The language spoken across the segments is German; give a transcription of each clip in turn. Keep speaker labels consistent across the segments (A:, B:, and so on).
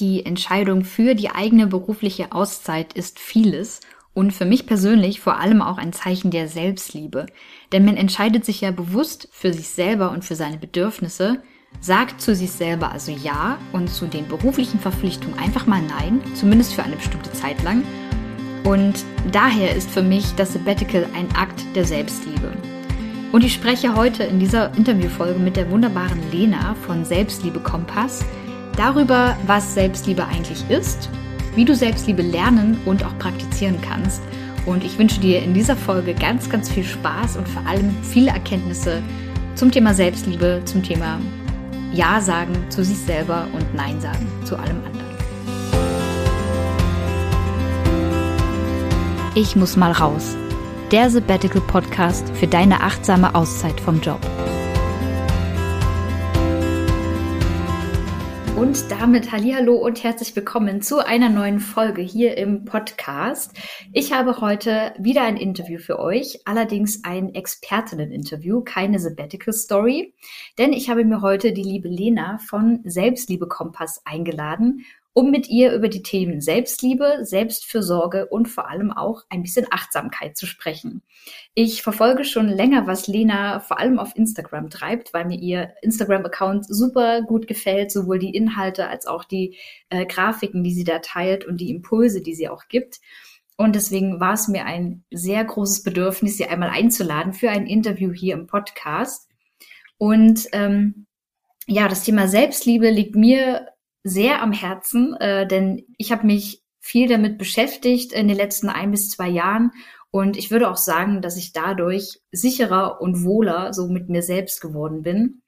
A: Die Entscheidung für die eigene berufliche Auszeit ist vieles und für mich persönlich vor allem auch ein Zeichen der Selbstliebe. Denn man entscheidet sich ja bewusst für sich selber und für seine Bedürfnisse, sagt zu sich selber also Ja und zu den beruflichen Verpflichtungen einfach mal Nein, zumindest für eine bestimmte Zeit lang. Und daher ist für mich das Sabbatical ein Akt der Selbstliebe. Und ich spreche heute in dieser Interviewfolge mit der wunderbaren Lena von Selbstliebe Kompass darüber, was Selbstliebe eigentlich ist wie du Selbstliebe lernen und auch praktizieren kannst. Und ich wünsche dir in dieser Folge ganz, ganz viel Spaß und vor allem viele Erkenntnisse zum Thema Selbstliebe, zum Thema Ja sagen zu sich selber und Nein sagen zu allem anderen. Ich muss mal raus. Der Sabbatical Podcast für deine achtsame Auszeit vom Job. Und damit Hallihallo und herzlich willkommen zu einer neuen Folge hier im Podcast. Ich habe heute wieder ein Interview für euch, allerdings ein Expertinnen-Interview, keine Sabbatical Story, denn ich habe mir heute die liebe Lena von Selbstliebe Kompass eingeladen um mit ihr über die Themen Selbstliebe, Selbstfürsorge und vor allem auch ein bisschen Achtsamkeit zu sprechen. Ich verfolge schon länger, was Lena vor allem auf Instagram treibt, weil mir ihr Instagram-Account super gut gefällt, sowohl die Inhalte als auch die äh, Grafiken, die sie da teilt und die Impulse, die sie auch gibt. Und deswegen war es mir ein sehr großes Bedürfnis, sie einmal einzuladen für ein Interview hier im Podcast. Und ähm, ja, das Thema Selbstliebe liegt mir sehr am Herzen, äh, denn ich habe mich viel damit beschäftigt in den letzten ein bis zwei Jahren und ich würde auch sagen, dass ich dadurch sicherer und wohler so mit mir selbst geworden bin.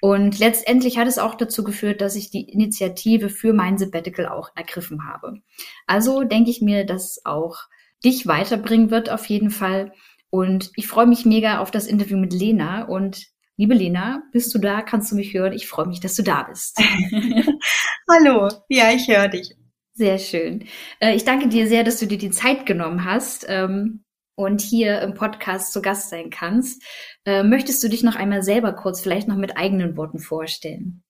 A: Und letztendlich hat es auch dazu geführt, dass ich die Initiative für mein Sabbatical auch ergriffen habe. Also denke ich mir, dass auch dich weiterbringen wird auf jeden Fall. Und ich freue mich mega auf das Interview mit Lena und Liebe Lena, bist du da? Kannst du mich hören? Ich freue mich, dass du da bist.
B: Hallo, ja, ich höre dich.
A: Sehr schön. Äh, ich danke dir sehr, dass du dir die Zeit genommen hast ähm, und hier im Podcast zu Gast sein kannst. Äh, möchtest du dich noch einmal selber kurz vielleicht noch mit eigenen Worten vorstellen?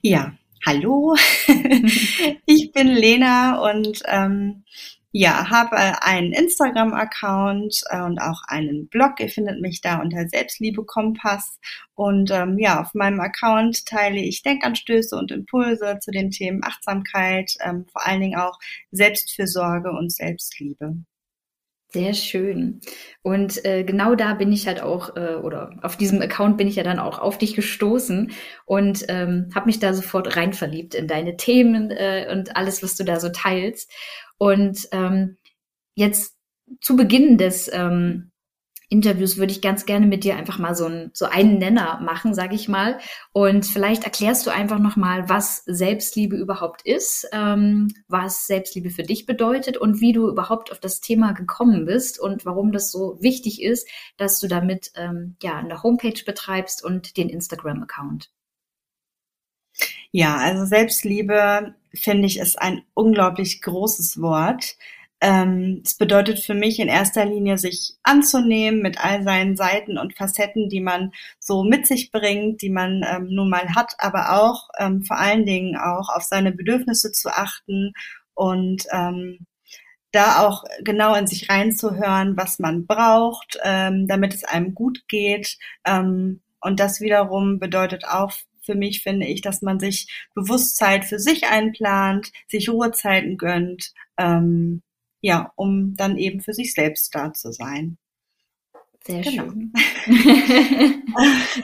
B: Ja, hallo. ich bin Lena und ähm, ja, habe einen Instagram-Account äh, und auch einen Blog. Ihr findet mich da unter Selbstliebe Kompass. Und ähm, ja, auf meinem Account teile ich Denkanstöße und Impulse zu den Themen Achtsamkeit, ähm, vor allen Dingen auch Selbstfürsorge und Selbstliebe.
A: Sehr schön. Und äh, genau da bin ich halt auch, äh, oder auf diesem Account bin ich ja dann auch auf dich gestoßen und ähm, habe mich da sofort rein verliebt in deine Themen äh, und alles, was du da so teilst. Und ähm, jetzt zu Beginn des ähm, Interviews würde ich ganz gerne mit dir einfach mal so, ein, so einen Nenner machen, sage ich mal. Und vielleicht erklärst du einfach noch mal, was Selbstliebe überhaupt ist, ähm, was Selbstliebe für dich bedeutet und wie du überhaupt auf das Thema gekommen bist und warum das so wichtig ist, dass du damit ähm, ja eine Homepage betreibst und den Instagram-Account.
B: Ja, also Selbstliebe finde ich ist ein unglaublich großes Wort. Ähm, es bedeutet für mich in erster Linie, sich anzunehmen mit all seinen Seiten und Facetten, die man so mit sich bringt, die man ähm, nun mal hat, aber auch ähm, vor allen Dingen auch auf seine Bedürfnisse zu achten und ähm, da auch genau in sich reinzuhören, was man braucht, ähm, damit es einem gut geht. Ähm, und das wiederum bedeutet auch für mich finde ich, dass man sich Bewusstsein für sich einplant, sich Ruhezeiten gönnt, ähm, ja, um dann eben für sich selbst da zu sein.
A: Sehr genau. schön.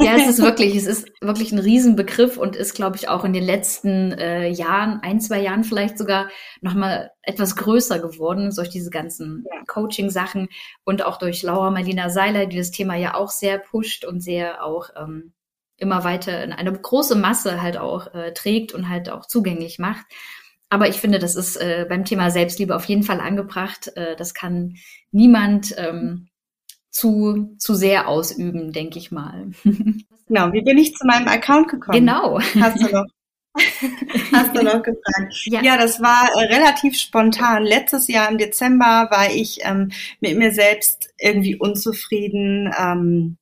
A: ja, es ist wirklich, es ist wirklich ein Riesenbegriff und ist, glaube ich, auch in den letzten äh, Jahren, ein, zwei Jahren vielleicht sogar nochmal etwas größer geworden, durch diese ganzen ja. Coaching-Sachen und auch durch Laura Marlina Seiler, die das Thema ja auch sehr pusht und sehr auch ähm, immer weiter in eine große Masse halt auch äh, trägt und halt auch zugänglich macht. Aber ich finde, das ist äh, beim Thema Selbstliebe auf jeden Fall angebracht. Äh, das kann niemand ähm, zu, zu sehr ausüben, denke ich mal.
B: Genau, wie bin ich zu meinem Account gekommen?
A: Genau.
B: Hast du noch, hast du noch gefragt? Ja. ja, das war äh, relativ spontan. Letztes Jahr im Dezember war ich ähm, mit mir selbst irgendwie unzufrieden. Ähm,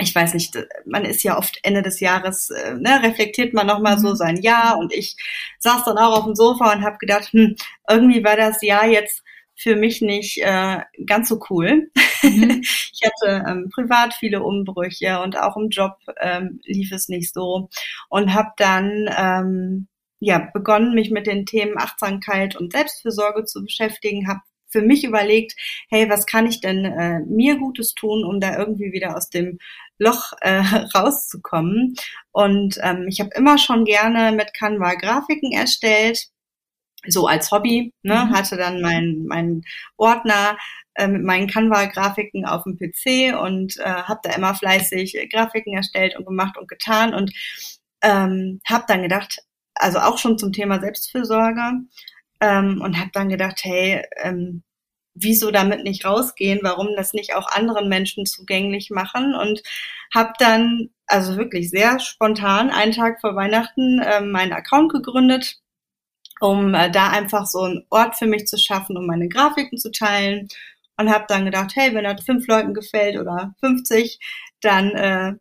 B: ich weiß nicht, man ist ja oft Ende des Jahres, äh, ne, reflektiert man nochmal so mhm. sein Jahr und ich saß dann auch auf dem Sofa und habe gedacht, hm, irgendwie war das Jahr jetzt für mich nicht äh, ganz so cool. Mhm. ich hatte ähm, privat viele Umbrüche und auch im Job ähm, lief es nicht so und habe dann ähm, ja begonnen, mich mit den Themen Achtsamkeit und Selbstfürsorge zu beschäftigen, habe für mich überlegt, hey, was kann ich denn äh, mir Gutes tun, um da irgendwie wieder aus dem Loch äh, rauszukommen. Und ähm, ich habe immer schon gerne mit Canva Grafiken erstellt, so als Hobby, ne, mhm. hatte dann mein, mein Ordner äh, mit meinen Canva-Grafiken auf dem PC und äh, habe da immer fleißig Grafiken erstellt und gemacht und getan und ähm, habe dann gedacht, also auch schon zum Thema Selbstfürsorge ähm, und habe dann gedacht, hey, ähm, wieso damit nicht rausgehen, warum das nicht auch anderen Menschen zugänglich machen? Und habe dann also wirklich sehr spontan einen Tag vor Weihnachten äh, meinen Account gegründet, um äh, da einfach so einen Ort für mich zu schaffen, um meine Grafiken zu teilen. Und habe dann gedacht, hey, wenn das fünf Leuten gefällt oder 50, dann äh,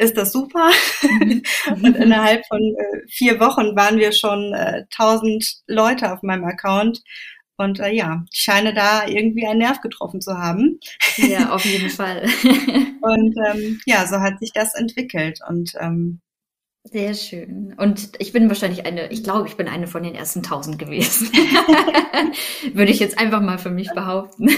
B: ist das super. Mhm. und innerhalb von äh, vier Wochen waren wir schon äh, 1000 Leute auf meinem Account und äh, ja, ich scheine da irgendwie einen Nerv getroffen zu haben.
A: Ja, auf jeden Fall.
B: und ähm, ja, so hat sich das entwickelt. Und ähm,
A: sehr schön. Und ich bin wahrscheinlich eine, ich glaube, ich bin eine von den ersten tausend gewesen. Würde ich jetzt einfach mal für mich behaupten.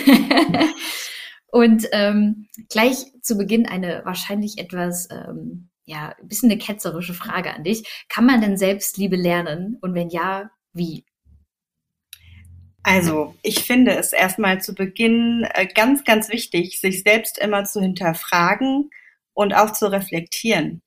A: Und ähm, gleich zu Beginn eine wahrscheinlich etwas, ähm, ja, ein bisschen eine ketzerische Frage an dich. Kann man denn Selbstliebe lernen? Und wenn ja, wie?
B: Also, ich finde es erstmal zu Beginn äh, ganz, ganz wichtig, sich selbst immer zu hinterfragen und auch zu reflektieren.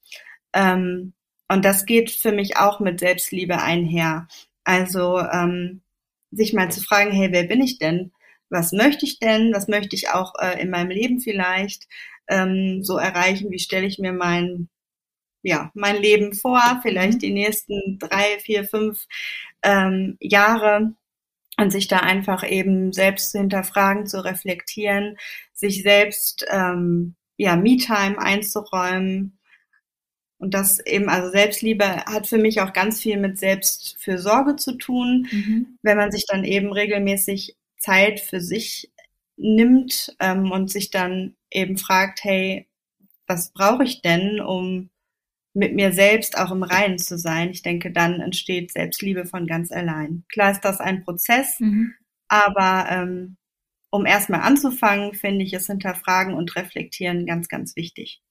B: Ähm, und das geht für mich auch mit Selbstliebe einher. Also, ähm, sich mal zu fragen, hey, wer bin ich denn? Was möchte ich denn? Was möchte ich auch äh, in meinem Leben vielleicht ähm, so erreichen? Wie stelle ich mir mein, ja, mein Leben vor? Vielleicht mhm. die nächsten drei, vier, fünf ähm, Jahre und sich da einfach eben selbst zu hinterfragen, zu reflektieren, sich selbst ähm, ja Me-Time einzuräumen und das eben also Selbstliebe hat für mich auch ganz viel mit Selbstfürsorge zu tun, mhm. wenn man sich dann eben regelmäßig Zeit für sich nimmt ähm, und sich dann eben fragt, hey, was brauche ich denn, um mit mir selbst auch im Reinen zu sein. Ich denke, dann entsteht Selbstliebe von ganz allein. Klar ist das ein Prozess, mhm. aber ähm, um erstmal anzufangen, finde ich es hinterfragen und reflektieren ganz, ganz wichtig.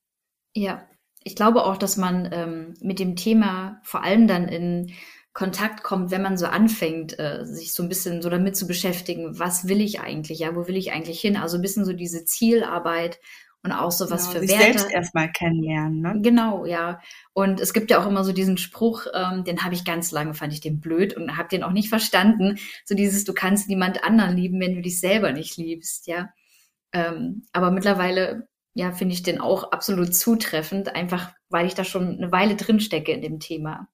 A: Ja, ich glaube auch, dass man ähm, mit dem Thema vor allem dann in Kontakt kommt, wenn man so anfängt, äh, sich so ein bisschen so damit zu beschäftigen, was will ich eigentlich, ja, wo will ich eigentlich hin? Also ein bisschen so diese Zielarbeit und auch so was genau, für sich Werte.
B: selbst erstmal kennenlernen. Ne?
A: Genau, ja. Und es gibt ja auch immer so diesen Spruch, ähm, den habe ich ganz lange, fand ich den blöd und habe den auch nicht verstanden. So dieses, du kannst niemand anderen lieben, wenn du dich selber nicht liebst, ja. Ähm, aber mittlerweile, ja, finde ich den auch absolut zutreffend, einfach weil ich da schon eine Weile drin stecke in dem Thema.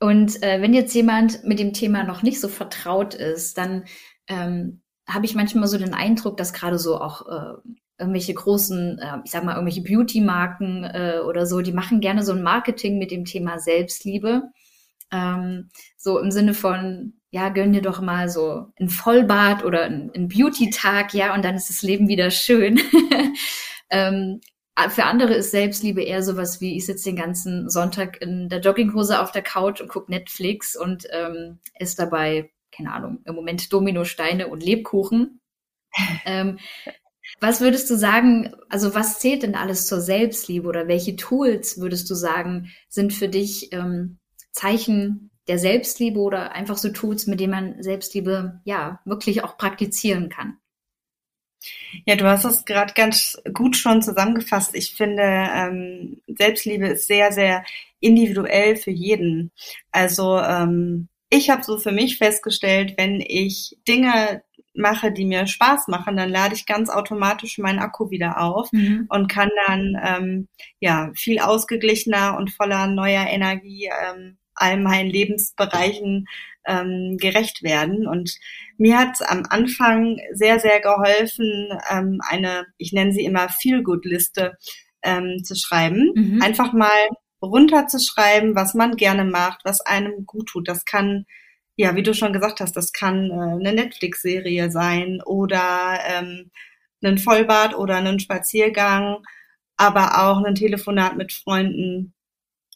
A: Und äh, wenn jetzt jemand mit dem Thema noch nicht so vertraut ist, dann ähm, habe ich manchmal so den Eindruck, dass gerade so auch äh, irgendwelche großen, äh, ich sag mal, irgendwelche Beauty-Marken äh, oder so, die machen gerne so ein Marketing mit dem Thema Selbstliebe. Ähm, so im Sinne von, ja, gönn dir doch mal so ein Vollbad oder ein, Beauty-Tag, ja, und dann ist das Leben wieder schön. ähm, für andere ist Selbstliebe eher sowas wie, ich sitze den ganzen Sonntag in der Jogginghose auf der Couch und gucke Netflix und ähm, esse dabei, keine Ahnung, im Moment Dominosteine und Lebkuchen. ähm, was würdest du sagen, also was zählt denn alles zur Selbstliebe oder welche Tools würdest du sagen, sind für dich ähm, Zeichen der Selbstliebe oder einfach so Tools, mit denen man Selbstliebe ja wirklich auch praktizieren kann?
B: Ja, du hast es gerade ganz gut schon zusammengefasst. Ich finde, ähm, Selbstliebe ist sehr, sehr individuell für jeden. Also ähm, ich habe so für mich festgestellt, wenn ich Dinge mache, die mir Spaß machen, dann lade ich ganz automatisch meinen Akku wieder auf mhm. und kann dann ähm, ja viel ausgeglichener und voller neuer Energie ähm, all meinen Lebensbereichen ähm, gerecht werden. Und mir hat am Anfang sehr, sehr geholfen, ähm, eine, ich nenne sie immer Feel-Good-Liste ähm, zu schreiben. Mhm. Einfach mal runterzuschreiben, was man gerne macht, was einem gut tut. Das kann, ja, wie du schon gesagt hast, das kann äh, eine Netflix-Serie sein oder ähm, ein Vollbad oder einen Spaziergang, aber auch ein Telefonat mit Freunden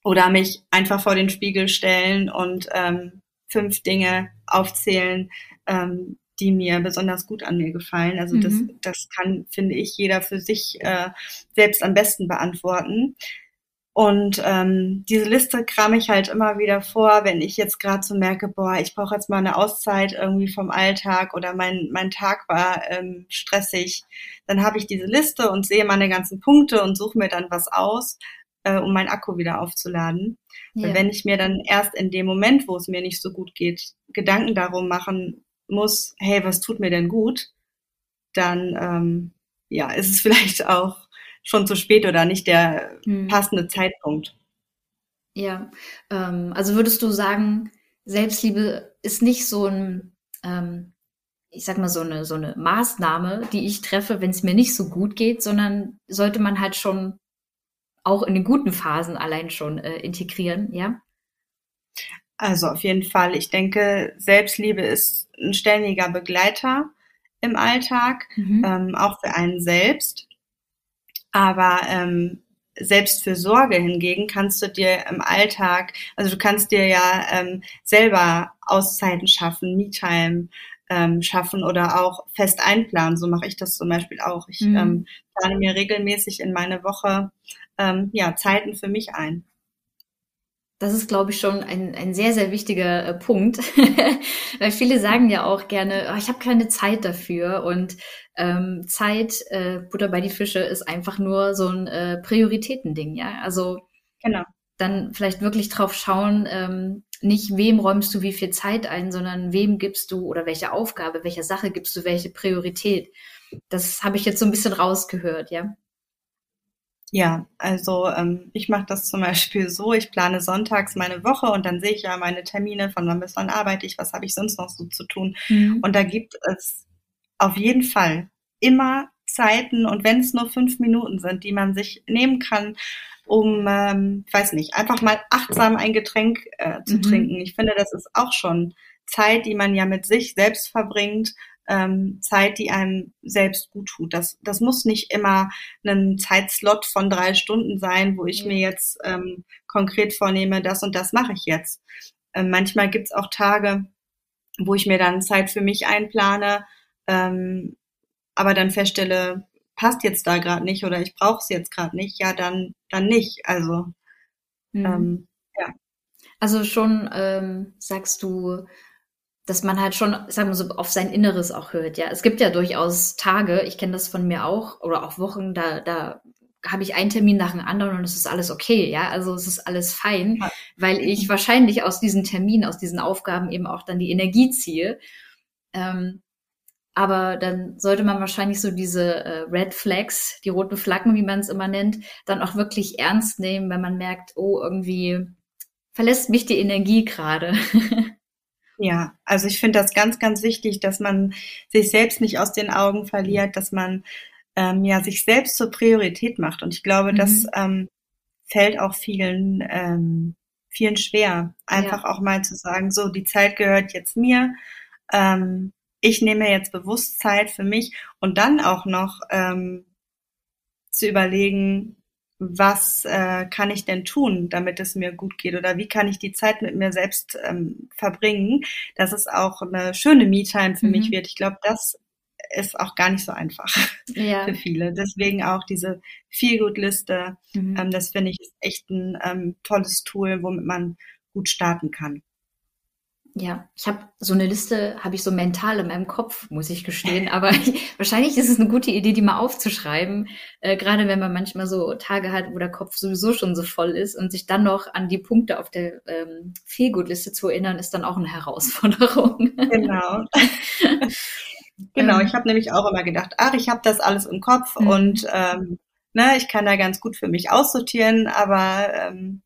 B: oder mich einfach vor den Spiegel stellen und ähm, fünf Dinge aufzählen, ähm, die mir besonders gut an mir gefallen. Also mhm. das, das kann, finde ich, jeder für sich äh, selbst am besten beantworten. Und ähm, diese Liste kram ich halt immer wieder vor, wenn ich jetzt gerade so merke, boah, ich brauche jetzt mal eine Auszeit irgendwie vom Alltag oder mein, mein Tag war ähm, stressig. Dann habe ich diese Liste und sehe meine ganzen Punkte und suche mir dann was aus, äh, um meinen Akku wieder aufzuladen. Ja. Wenn ich mir dann erst in dem Moment, wo es mir nicht so gut geht, Gedanken darum machen muss, hey, was tut mir denn gut, dann ähm, ja, ist es vielleicht auch schon zu spät oder nicht der hm. passende Zeitpunkt.
A: Ja, ähm, also würdest du sagen, Selbstliebe ist nicht so ein, ähm, ich sag mal, so eine, so eine Maßnahme, die ich treffe, wenn es mir nicht so gut geht, sondern sollte man halt schon auch in den guten Phasen allein schon äh, integrieren, ja?
B: Also auf jeden Fall. Ich denke, Selbstliebe ist ein ständiger Begleiter im Alltag, mhm. ähm, auch für einen selbst. Aber ähm, Selbstfürsorge hingegen kannst du dir im Alltag, also du kannst dir ja ähm, selber Auszeiten schaffen, Me-Time ähm, schaffen oder auch fest einplanen. So mache ich das zum Beispiel auch. Ich mhm. ähm, plane mir regelmäßig in meine Woche ähm, ja, Zeiten für mich ein.
A: Das ist, glaube ich, schon ein, ein sehr, sehr wichtiger äh, Punkt, weil viele sagen ja auch gerne, oh, ich habe keine Zeit dafür und ähm, Zeit, äh, Butter bei die Fische, ist einfach nur so ein äh, Prioritätending, ja. Also genau. Dann vielleicht wirklich drauf schauen, ähm, nicht wem räumst du wie viel Zeit ein, sondern wem gibst du oder welche Aufgabe, welcher Sache gibst du welche Priorität. Das habe ich jetzt so ein bisschen rausgehört, ja.
B: Ja, also ähm, ich mache das zum Beispiel so, ich plane sonntags meine Woche und dann sehe ich ja meine Termine, von wann bis wann arbeite ich, was habe ich sonst noch so zu tun. Mhm. Und da gibt es auf jeden Fall immer Zeiten und wenn es nur fünf Minuten sind, die man sich nehmen kann, um, ähm, weiß nicht, einfach mal achtsam ein Getränk äh, zu mhm. trinken. Ich finde, das ist auch schon Zeit, die man ja mit sich selbst verbringt ähm, Zeit, die einem selbst gut tut. Das, das muss nicht immer ein Zeitslot von drei Stunden sein, wo ich ja. mir jetzt ähm, konkret vornehme, das und das mache ich jetzt. Ähm, manchmal gibt's auch Tage, wo ich mir dann Zeit für mich einplane, ähm, aber dann feststelle, passt jetzt da gerade nicht oder ich brauche es jetzt gerade nicht, ja, dann, dann nicht. Also
A: mhm. ähm, ja. Also schon ähm, sagst du, dass man halt schon, sagen wir so, auf sein Inneres auch hört. Ja, es gibt ja durchaus Tage, ich kenne das von mir auch, oder auch Wochen, da, da habe ich einen Termin nach dem anderen und es ist alles okay, ja, also es ist alles fein, ja. weil ich wahrscheinlich aus diesen Terminen, aus diesen Aufgaben eben auch dann die Energie ziehe. Ähm, aber dann sollte man wahrscheinlich so diese äh, Red Flags, die roten Flaggen, wie man es immer nennt, dann auch wirklich ernst nehmen, wenn man merkt, oh, irgendwie verlässt mich die Energie gerade.
B: Ja, also ich finde das ganz, ganz wichtig, dass man sich selbst nicht aus den Augen verliert, dass man ähm, ja sich selbst zur Priorität macht. Und ich glaube, mhm. das ähm, fällt auch vielen, ähm, vielen schwer, einfach ja. auch mal zu sagen, so die Zeit gehört jetzt mir. Ähm, ich nehme jetzt bewusst Zeit für mich und dann auch noch ähm, zu überlegen, was äh, kann ich denn tun, damit es mir gut geht oder wie kann ich die Zeit mit mir selbst ähm, verbringen, dass es auch eine schöne Me-Time für mhm. mich wird. Ich glaube, das ist auch gar nicht so einfach ja. für viele. Deswegen auch diese Feel-Good-Liste, mhm. ähm, das finde ich ist echt ein ähm, tolles Tool, womit man gut starten kann.
A: Ja, ich habe so eine Liste, habe ich so mental in meinem Kopf, muss ich gestehen. Aber ich, wahrscheinlich ist es eine gute Idee, die mal aufzuschreiben. Äh, gerade wenn man manchmal so Tage hat, wo der Kopf sowieso schon so voll ist und sich dann noch an die Punkte auf der ähm, Fehlgutliste zu erinnern, ist dann auch eine Herausforderung.
B: Genau. genau, ähm. ich habe nämlich auch immer gedacht, ach, ich habe das alles im Kopf mhm. und ähm, ne, ich kann da ganz gut für mich aussortieren, aber ähm,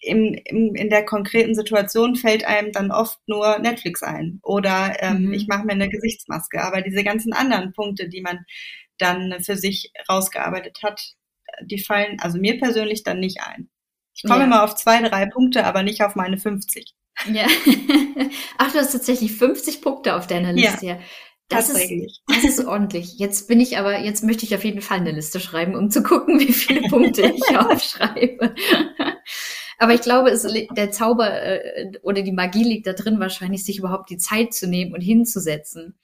B: im, im, in der konkreten Situation fällt einem dann oft nur Netflix ein oder ähm, mhm. ich mache mir eine Gesichtsmaske. Aber diese ganzen anderen Punkte, die man dann für sich rausgearbeitet hat, die fallen also mir persönlich dann nicht ein. Ich komme
A: Ja.
B: immer auf zwei, drei Punkte, aber nicht auf meine 50.
A: Ja. Ach, du hast tatsächlich 50 Punkte auf deiner Liste. Ja. Das ist, das ist ordentlich. Jetzt bin ich aber, jetzt möchte ich auf jeden Fall eine Liste schreiben, um zu gucken, wie viele Punkte ich aufschreibe. Aber ich glaube, es, der Zauber äh, oder die Magie liegt da drin, wahrscheinlich sich überhaupt die Zeit zu nehmen und hinzusetzen.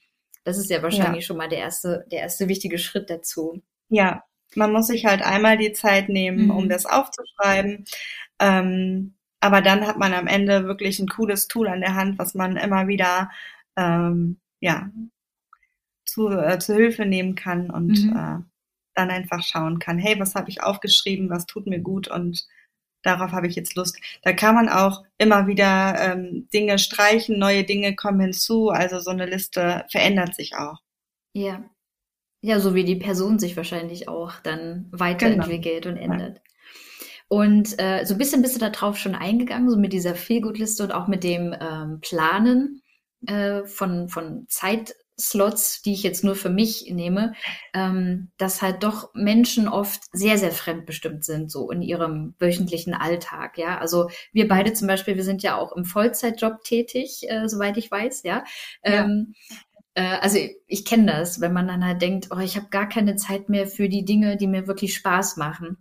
A: Das ist ja wahrscheinlich schon mal der erste, der erste wichtige Schritt dazu.
B: Ja, man muss sich halt einmal die Zeit nehmen,
A: Mhm.
B: um das aufzuschreiben. Ähm, aber dann hat man am Ende wirklich ein cooles Tool an der Hand, was man immer wieder ähm, ja, zu, äh, zu Hilfe nehmen kann und
A: Mhm.
B: äh, dann einfach schauen kann, hey, was habe ich aufgeschrieben, was tut mir gut und darauf habe ich jetzt Lust. Da kann man auch immer wieder ähm, Dinge streichen, neue Dinge kommen hinzu, also so eine Liste verändert sich auch.
A: Ja. Ja, so wie die Person sich wahrscheinlich auch dann weiterentwickelt und ändert. Und äh, so ein bisschen bist du da drauf schon eingegangen, so mit dieser Feelgood-Liste und auch mit dem ähm, Planen äh, von, von Zeitslots, die ich jetzt nur für mich nehme, ähm, dass halt doch Menschen oft sehr, sehr fremdbestimmt sind, so in ihrem wöchentlichen Alltag, ja. Also wir beide zum Beispiel, wir sind ja auch im Vollzeitjob tätig, äh, soweit ich weiß, ja.
B: Ja.
A: Ähm, äh, also ich, ich kenne das, wenn man dann halt denkt, oh, ich habe gar keine Zeit mehr für die Dinge, die mir wirklich Spaß machen,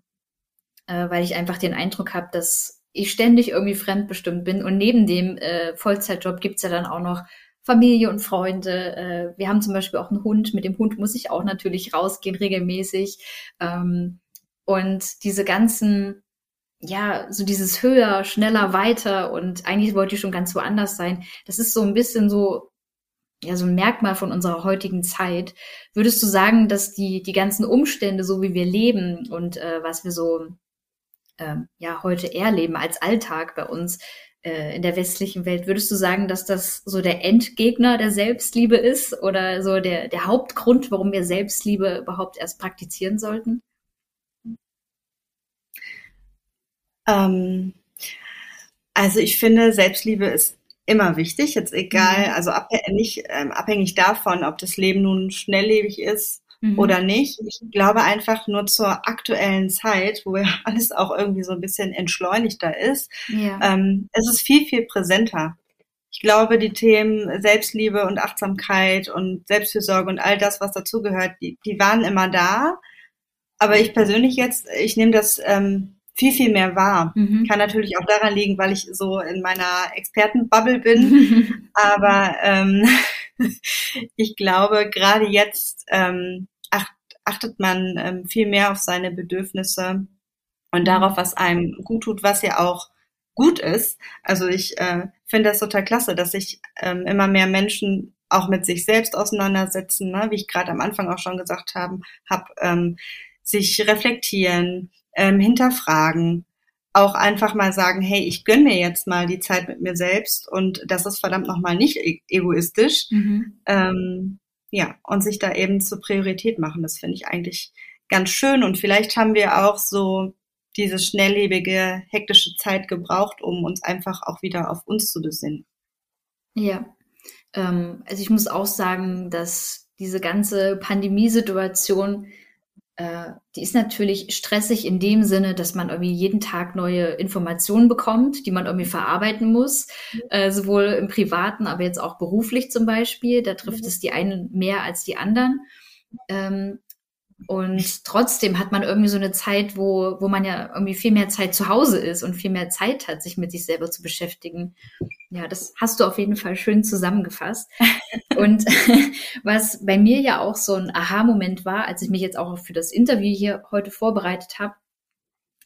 A: äh, weil ich einfach den Eindruck habe, dass ich ständig irgendwie fremdbestimmt bin. Und neben dem äh, Vollzeitjob gibt's ja dann auch noch Familie und Freunde. Äh, wir haben zum Beispiel auch einen Hund. Mit dem Hund muss ich auch natürlich rausgehen regelmäßig. Ähm, und diese ganzen ja, so dieses höher, schneller, weiter und eigentlich wollte ich schon ganz woanders sein. Das ist so ein bisschen so, ja, so ein Merkmal von unserer heutigen Zeit. Würdest du sagen, dass die, die ganzen Umstände, so wie wir leben und äh, was wir so ähm, ja heute erleben als Alltag bei uns in der westlichen Welt, würdest du sagen, dass das so der Endgegner der Selbstliebe ist oder so der, der Hauptgrund, warum wir Selbstliebe überhaupt erst praktizieren sollten?
B: Ähm, also ich finde, Selbstliebe ist immer wichtig, jetzt egal,
A: Mhm.
B: also abhä nicht ähm, abhängig davon, ob das Leben nun schnelllebig ist
A: Mhm.
B: oder nicht. Ich glaube einfach nur zur aktuellen Zeit, wo ja alles auch irgendwie so ein bisschen entschleunigter ist,
A: Ja.
B: ähm, es ist viel, viel präsenter. Ich glaube, die Themen Selbstliebe und Achtsamkeit und Selbstfürsorge und all das, was dazugehört, die, die waren immer da. Aber ich persönlich jetzt, ich nehme das ähm, viel, viel mehr wahr.
A: Mhm.
B: Kann natürlich auch daran liegen, weil ich so in meiner Expertenbubble bin. Aber ähm, ich glaube, gerade jetzt ähm, achtet man ähm, viel mehr auf seine Bedürfnisse und darauf, was einem gut tut, was ja auch gut ist. Also ich äh, finde das total klasse, dass sich ähm, immer mehr Menschen auch mit sich selbst auseinandersetzen, ne? wie ich gerade am Anfang auch schon gesagt habe, hab, ähm, sich reflektieren, ähm, hinterfragen, auch einfach mal sagen, hey, ich gönn mir jetzt mal die Zeit mit mir selbst und das ist verdammt nochmal nicht e egoistisch.
A: Mhm.
B: Ähm, ja, und sich da eben zur Priorität machen, das finde ich eigentlich ganz schön. Und vielleicht haben wir auch so diese schnelllebige, hektische Zeit gebraucht, um uns einfach auch wieder auf uns zu besinnen.
A: Ja, ähm, also ich muss auch sagen, dass diese ganze Pandemiesituation, äh, die ist natürlich stressig in dem Sinne, dass man irgendwie jeden Tag neue Informationen bekommt, die man irgendwie verarbeiten muss, äh, sowohl im Privaten, aber jetzt auch beruflich zum Beispiel. Da trifft es die einen mehr als die anderen. Ähm, und trotzdem hat man irgendwie so eine Zeit, wo, wo man ja irgendwie viel mehr Zeit zu Hause ist und viel mehr Zeit hat, sich mit sich selber zu beschäftigen. Ja, das hast du auf jeden Fall schön zusammengefasst. und was bei mir ja auch so ein Aha-Moment war, als ich mich jetzt auch für das Interview hier heute vorbereitet habe,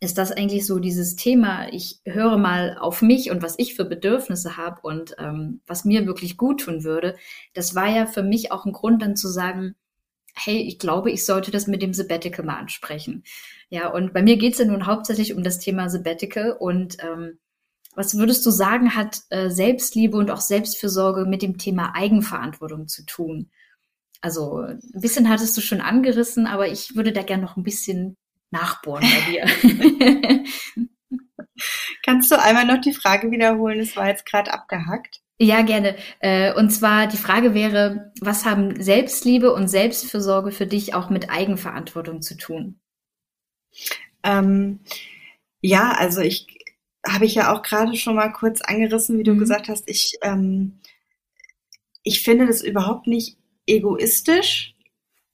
A: ist das eigentlich so dieses Thema, ich höre mal auf mich und was ich für Bedürfnisse habe und ähm, was mir wirklich gut tun würde. Das war ja für mich auch ein Grund dann zu sagen, hey, ich glaube, ich sollte das mit dem Sabbatical mal ansprechen. Ja, und bei mir geht es ja nun hauptsächlich um das Thema Sabbatical. Und ähm, was würdest du sagen, hat äh, Selbstliebe und auch Selbstfürsorge mit dem Thema Eigenverantwortung zu tun? Also ein bisschen hattest du schon angerissen, aber ich würde da gerne noch ein bisschen nachbohren bei dir.
B: Kannst du einmal noch die Frage wiederholen? Es war jetzt gerade abgehackt.
A: Ja, gerne. Äh, Und zwar die Frage wäre, was haben Selbstliebe und Selbstfürsorge für dich auch mit Eigenverantwortung zu tun?
B: Ähm, ja, also ich habe ich ja auch gerade schon mal kurz angerissen, wie du mhm. gesagt hast. Ich ähm, ich finde das überhaupt nicht egoistisch,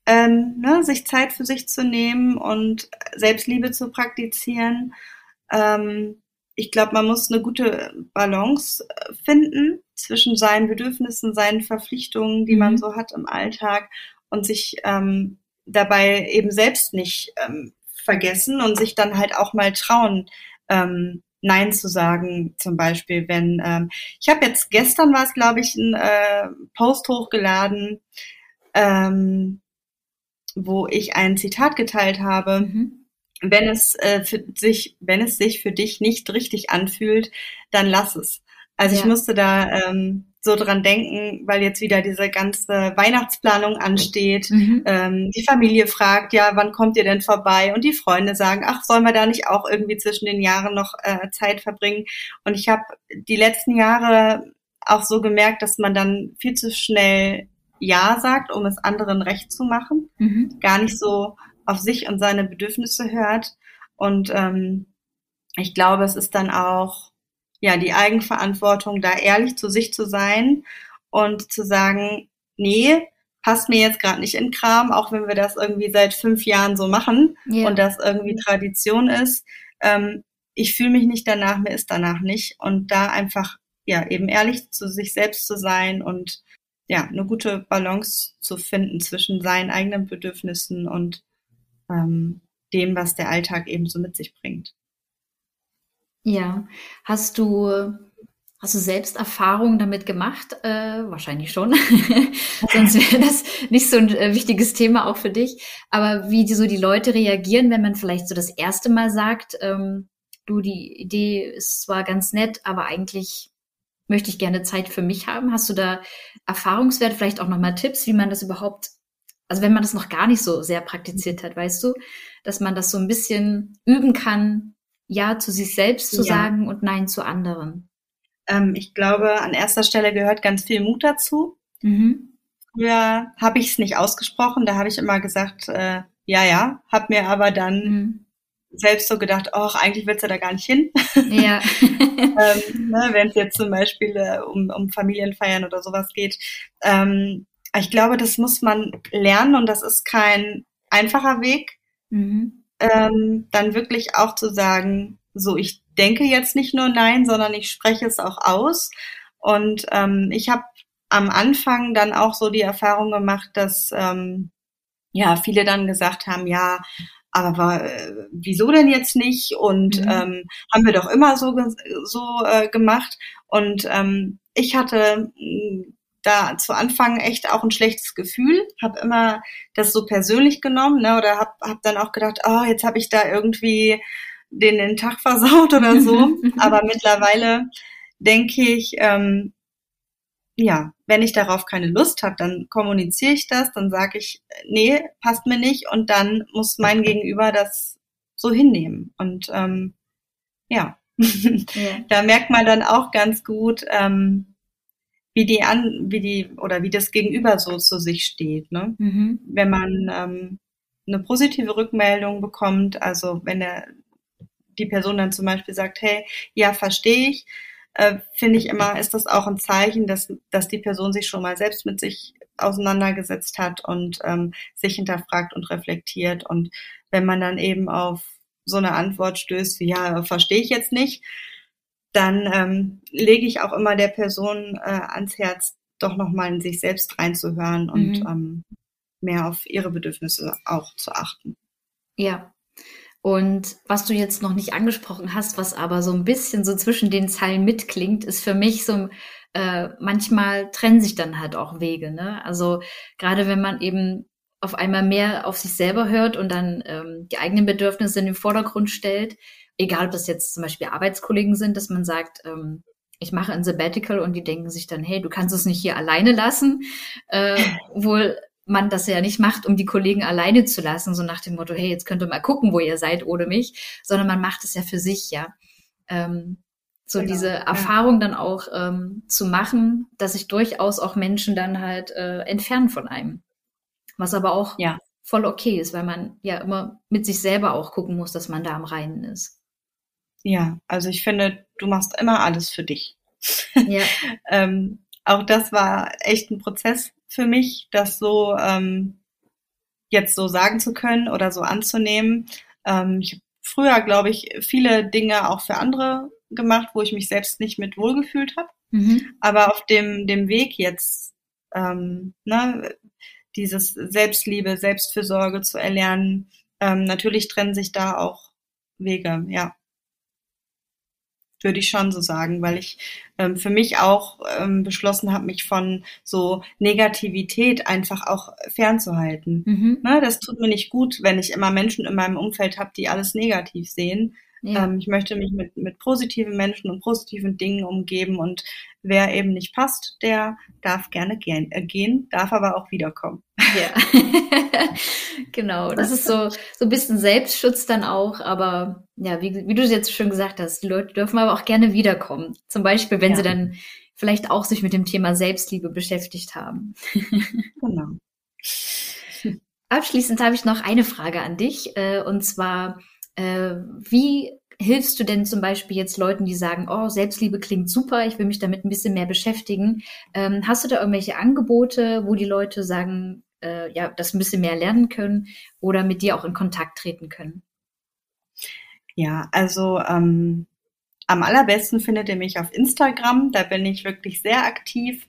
B: ähm, ne, sich Zeit für sich zu nehmen und Selbstliebe zu praktizieren. Ähm, ich glaube, man muss eine gute Balance äh, finden zwischen seinen Bedürfnissen, seinen Verpflichtungen, die man mhm. so hat im Alltag und sich ähm, dabei eben selbst nicht ähm, vergessen und sich dann halt auch mal trauen, ähm, Nein zu sagen, zum Beispiel, wenn ähm, ich habe jetzt gestern war es, glaube ich, ein äh, Post hochgeladen, ähm, wo ich ein Zitat geteilt habe. Mhm. Wenn es äh, für sich, wenn es sich für dich nicht richtig anfühlt, dann lass es. Also ja. ich musste da ähm, so dran denken, weil jetzt wieder diese ganze Weihnachtsplanung ansteht. Mhm. Ähm, die Familie fragt, ja, wann kommt ihr denn vorbei? Und die Freunde sagen, ach, sollen wir da nicht auch irgendwie zwischen den Jahren noch äh, Zeit verbringen? Und ich habe die letzten Jahre auch so gemerkt, dass man dann viel zu schnell Ja sagt, um es anderen recht zu machen, mhm. gar nicht so auf sich und seine Bedürfnisse hört. Und ähm, ich glaube, es ist dann auch ja die Eigenverantwortung, da ehrlich zu sich zu sein und zu sagen, nee, passt mir jetzt gerade nicht in Kram, auch wenn wir das irgendwie seit fünf Jahren so machen yeah. und das irgendwie Tradition ist. Ähm, ich fühle mich nicht danach, mir ist danach nicht. Und da einfach, ja, eben ehrlich zu sich selbst zu sein und ja, eine gute Balance zu finden zwischen seinen eigenen Bedürfnissen und ähm, dem, was der Alltag eben so mit sich bringt.
A: Ja. Hast du hast du selbst Erfahrungen damit gemacht? Äh, wahrscheinlich schon. Sonst wäre das nicht so ein äh, wichtiges Thema auch für dich. Aber wie die, so die Leute reagieren, wenn man vielleicht so das erste Mal sagt, ähm, du, die Idee ist zwar ganz nett, aber eigentlich möchte ich gerne Zeit für mich haben. Hast du da Erfahrungswert, vielleicht auch nochmal Tipps, wie man das überhaupt, also wenn man das noch gar nicht so sehr praktiziert hat, weißt du, dass man das so ein bisschen üben kann, ja zu sich selbst zu ja. sagen und Nein zu anderen?
B: Ähm, ich glaube, an erster Stelle gehört ganz viel Mut dazu. Mhm. Früher habe ich es nicht ausgesprochen, da habe ich immer gesagt, äh, ja, ja, habe mir aber dann mhm. selbst so gedacht, ach, eigentlich willst du da gar nicht hin. Ja. ähm, ne, Wenn es jetzt zum Beispiel äh, um, um Familienfeiern oder sowas geht. Ähm, ich glaube, das muss man lernen und das ist kein einfacher Weg. Mhm ähm, dann wirklich auch zu sagen, so ich denke jetzt nicht nur nein, sondern ich spreche es auch aus. Und ähm, ich habe am Anfang dann auch so die Erfahrung gemacht, dass ähm, ja viele dann gesagt haben, ja, aber äh, wieso denn jetzt nicht? Und mhm. ähm, haben wir doch immer so so äh, gemacht. Und ähm, ich hatte da zu Anfang echt auch ein schlechtes Gefühl, habe immer das so persönlich genommen, ne, oder habe hab dann auch gedacht, oh, jetzt habe ich da irgendwie den, den Tag versaut oder so. Aber mittlerweile denke ich, ähm, ja, wenn ich darauf keine Lust habe, dann kommuniziere ich das, dann sage ich, nee, passt mir nicht und dann muss mein Gegenüber das so hinnehmen. Und ähm, ja, ja. da merkt man dann auch ganz gut, ähm, wie die an, wie die oder wie das Gegenüber so zu sich steht. Ne? Mhm. Wenn man ähm, eine positive Rückmeldung bekommt, also wenn der, die Person dann zum Beispiel sagt, hey, ja, verstehe ich, äh, finde ich immer, ist das auch ein Zeichen, dass, dass die Person sich schon mal selbst mit sich auseinandergesetzt hat und ähm, sich hinterfragt und reflektiert. Und wenn man dann eben auf so eine Antwort stößt wie, ja, verstehe ich jetzt nicht, dann ähm, lege ich auch immer der Person äh, ans Herz, doch nochmal in sich selbst reinzuhören und mhm. ähm, mehr auf ihre Bedürfnisse auch zu achten.
A: Ja. Und was du jetzt noch nicht angesprochen hast, was aber so ein bisschen so zwischen den Zeilen mitklingt, ist für mich so, äh, manchmal trennen sich dann halt auch Wege. Ne? Also gerade wenn man eben auf einmal mehr auf sich selber hört und dann ähm, die eigenen Bedürfnisse in den Vordergrund stellt, egal ob das jetzt zum Beispiel Arbeitskollegen sind, dass man sagt, ähm, ich mache ein Sabbatical und die denken sich dann, hey, du kannst es nicht hier alleine lassen, äh, wohl man das ja nicht macht, um die Kollegen alleine zu lassen, so nach dem Motto, hey, jetzt könnt ihr mal gucken, wo ihr seid ohne mich, sondern man macht es ja für sich, ja. Ähm, so genau, diese Erfahrung dann auch ähm, zu machen, dass sich durchaus auch Menschen dann halt äh, entfernen von einem. Was aber auch ja. voll okay ist, weil man ja immer mit sich selber auch gucken muss, dass man da am Reinen ist.
B: Ja, also ich finde, du machst immer alles für dich. Ja. ähm, auch das war echt ein Prozess für mich, das so ähm, jetzt so sagen zu können oder so anzunehmen. Ähm, ich habe früher, glaube ich, viele Dinge auch für andere gemacht, wo ich mich selbst nicht mit wohlgefühlt habe. Mhm. Aber auf dem, dem Weg jetzt, ähm, ne, dieses Selbstliebe, Selbstfürsorge zu erlernen, ähm, natürlich trennen sich da auch Wege, ja würde ich schon so sagen, weil ich ähm, für mich auch ähm, beschlossen habe, mich von so Negativität einfach auch fernzuhalten. Mhm. Ne, das tut mir nicht gut, wenn ich immer Menschen in meinem Umfeld habe, die alles negativ sehen. Ja. Ähm, ich möchte mich mit, mit positiven Menschen und positiven Dingen umgeben und wer eben nicht passt, der darf gerne gehen, äh, gehen darf aber auch wiederkommen.
A: Ja, genau. Das ist so, so ein bisschen Selbstschutz dann auch, aber ja, wie, wie du jetzt schon gesagt hast, die Leute dürfen aber auch gerne wiederkommen. Zum Beispiel, wenn ja. sie dann vielleicht auch sich mit dem Thema Selbstliebe beschäftigt haben. genau. Abschließend habe ich noch eine Frage an dich, äh, und zwar, äh, wie hilfst du denn zum Beispiel jetzt Leuten, die sagen, oh, Selbstliebe klingt super, ich will mich damit ein bisschen mehr beschäftigen? Ähm, hast du da irgendwelche Angebote, wo die Leute sagen, äh, ja, das ein bisschen mehr lernen können oder mit dir auch in Kontakt treten können?
B: Ja, also ähm, am allerbesten findet ihr mich auf Instagram, da bin ich wirklich sehr aktiv.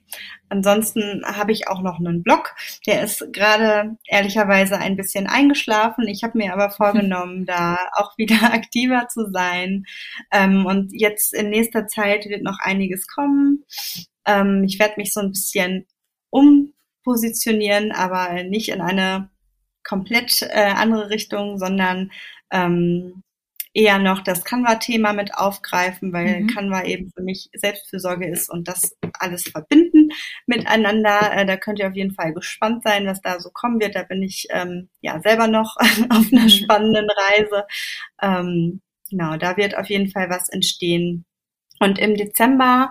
B: Ansonsten habe ich auch noch einen Blog, der ist gerade ehrlicherweise ein bisschen eingeschlafen. Ich habe mir aber vorgenommen, da auch wieder aktiver zu sein. Ähm, und jetzt in nächster Zeit wird noch einiges kommen. Ähm, ich werde mich so ein bisschen umpositionieren, aber nicht in eine komplett äh, andere Richtung, sondern ähm, eher noch das Canva-Thema mit aufgreifen, weil mhm. Canva eben für mich Selbstfürsorge ist und das alles verbinden miteinander. Äh, da könnt ihr auf jeden Fall gespannt sein, was da so kommen wird. Da bin ich ähm, ja selber noch auf einer mhm. spannenden Reise. Ähm, genau, da wird auf jeden Fall was entstehen. Und im Dezember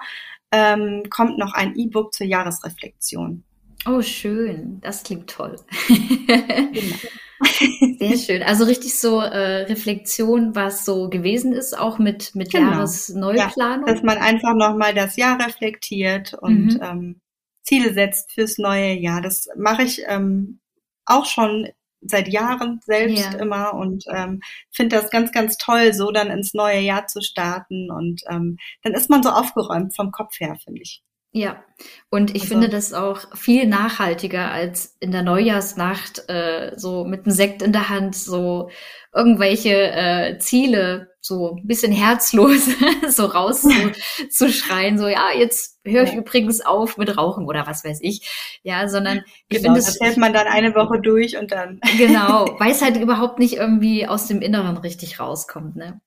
B: ähm, kommt noch ein E-Book zur Jahresreflexion.
A: Oh, schön. Das klingt toll. genau. Sehr schön. Also richtig so äh, Reflexion, was so gewesen ist, auch mit, mit genau. Jahresneuplanung.
B: Ja, dass man einfach nochmal das Jahr reflektiert und mhm. ähm, Ziele setzt fürs neue Jahr. Das mache ich ähm, auch schon seit Jahren selbst ja. immer und ähm, finde das ganz, ganz toll, so dann ins neue Jahr zu starten. Und ähm, dann ist man so aufgeräumt vom Kopf her, finde ich.
A: Ja, und ich also, finde das auch viel nachhaltiger als in der Neujahrsnacht äh, so mit einem Sekt in der Hand so irgendwelche äh, Ziele so ein bisschen herzlos so rauszuschreien, so ja, jetzt höre ich ja. übrigens auf mit Rauchen oder was weiß ich. Ja, sondern ich
B: genau, finde das hält man dann eine Woche durch und dann
A: genau, weil es halt überhaupt nicht irgendwie aus dem Inneren richtig rauskommt, ne?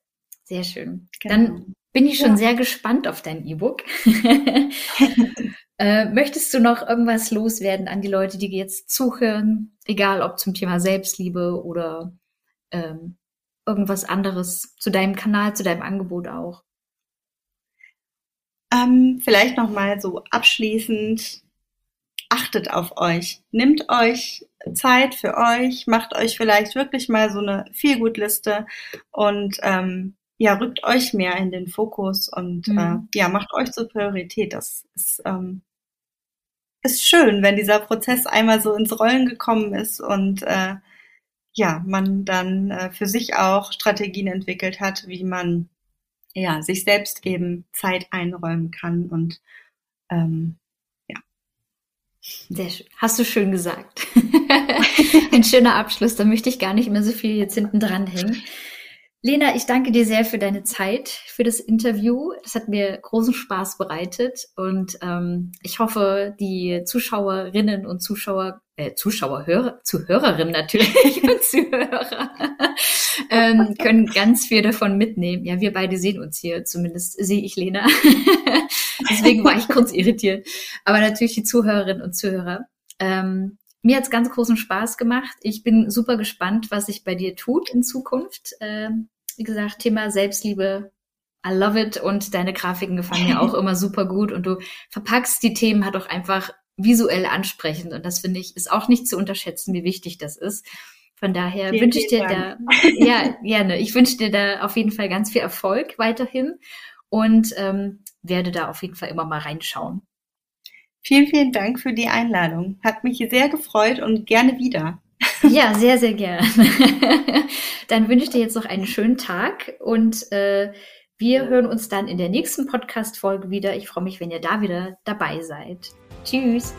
A: Sehr schön. Genau. Dann bin ich schon ja. sehr gespannt auf dein E-Book. äh, möchtest du noch irgendwas loswerden an die Leute, die jetzt zuhören, egal ob zum Thema Selbstliebe oder ähm, irgendwas anderes zu deinem Kanal, zu deinem Angebot auch?
B: Ähm, vielleicht noch mal so abschließend: Achtet auf euch, nimmt euch Zeit für euch, macht euch vielleicht wirklich mal so eine Feelgood-Liste und ähm, ja, rückt euch mehr in den Fokus und mhm. äh, ja, macht euch zur Priorität. Das ist, ähm, ist schön, wenn dieser Prozess einmal so ins Rollen gekommen ist und äh, ja, man dann äh, für sich auch Strategien entwickelt hat, wie man ja sich selbst eben Zeit einräumen kann und ähm, ja.
A: Sehr schön. Hast du schön gesagt. Ein schöner Abschluss. Da möchte ich gar nicht mehr so viel jetzt hinten dran hängen. Lena, ich danke dir sehr für deine Zeit, für das Interview. Das hat mir großen Spaß bereitet und ähm, ich hoffe, die Zuschauerinnen und Zuschauer, äh, Zuschauer, Hörer, Zuhörerinnen natürlich und Zuhörer ähm, können ganz viel davon mitnehmen. Ja, wir beide sehen uns hier, zumindest sehe ich Lena. Deswegen war ich kurz irritiert. Aber natürlich die Zuhörerinnen und Zuhörer. Ähm, mir hat's ganz großen Spaß gemacht. Ich bin super gespannt, was sich bei dir tut in Zukunft. Ähm, wie gesagt, Thema Selbstliebe. I love it und deine Grafiken gefallen mir auch immer super gut und du verpackst die Themen halt auch einfach visuell ansprechend. Und das finde ich, ist auch nicht zu unterschätzen, wie wichtig das ist. Von daher vielen, wünsche ich dir da, ja, gerne. Ich wünsche dir da auf jeden Fall ganz viel Erfolg weiterhin und ähm, werde da auf jeden Fall immer mal reinschauen.
B: Vielen, vielen Dank für die Einladung. Hat mich sehr gefreut und gerne wieder.
A: Ja, sehr, sehr gerne. dann wünsche ich dir jetzt noch einen schönen Tag und äh, wir hören uns dann in der nächsten Podcast-Folge wieder. Ich freue mich, wenn ihr da wieder dabei seid. Tschüss.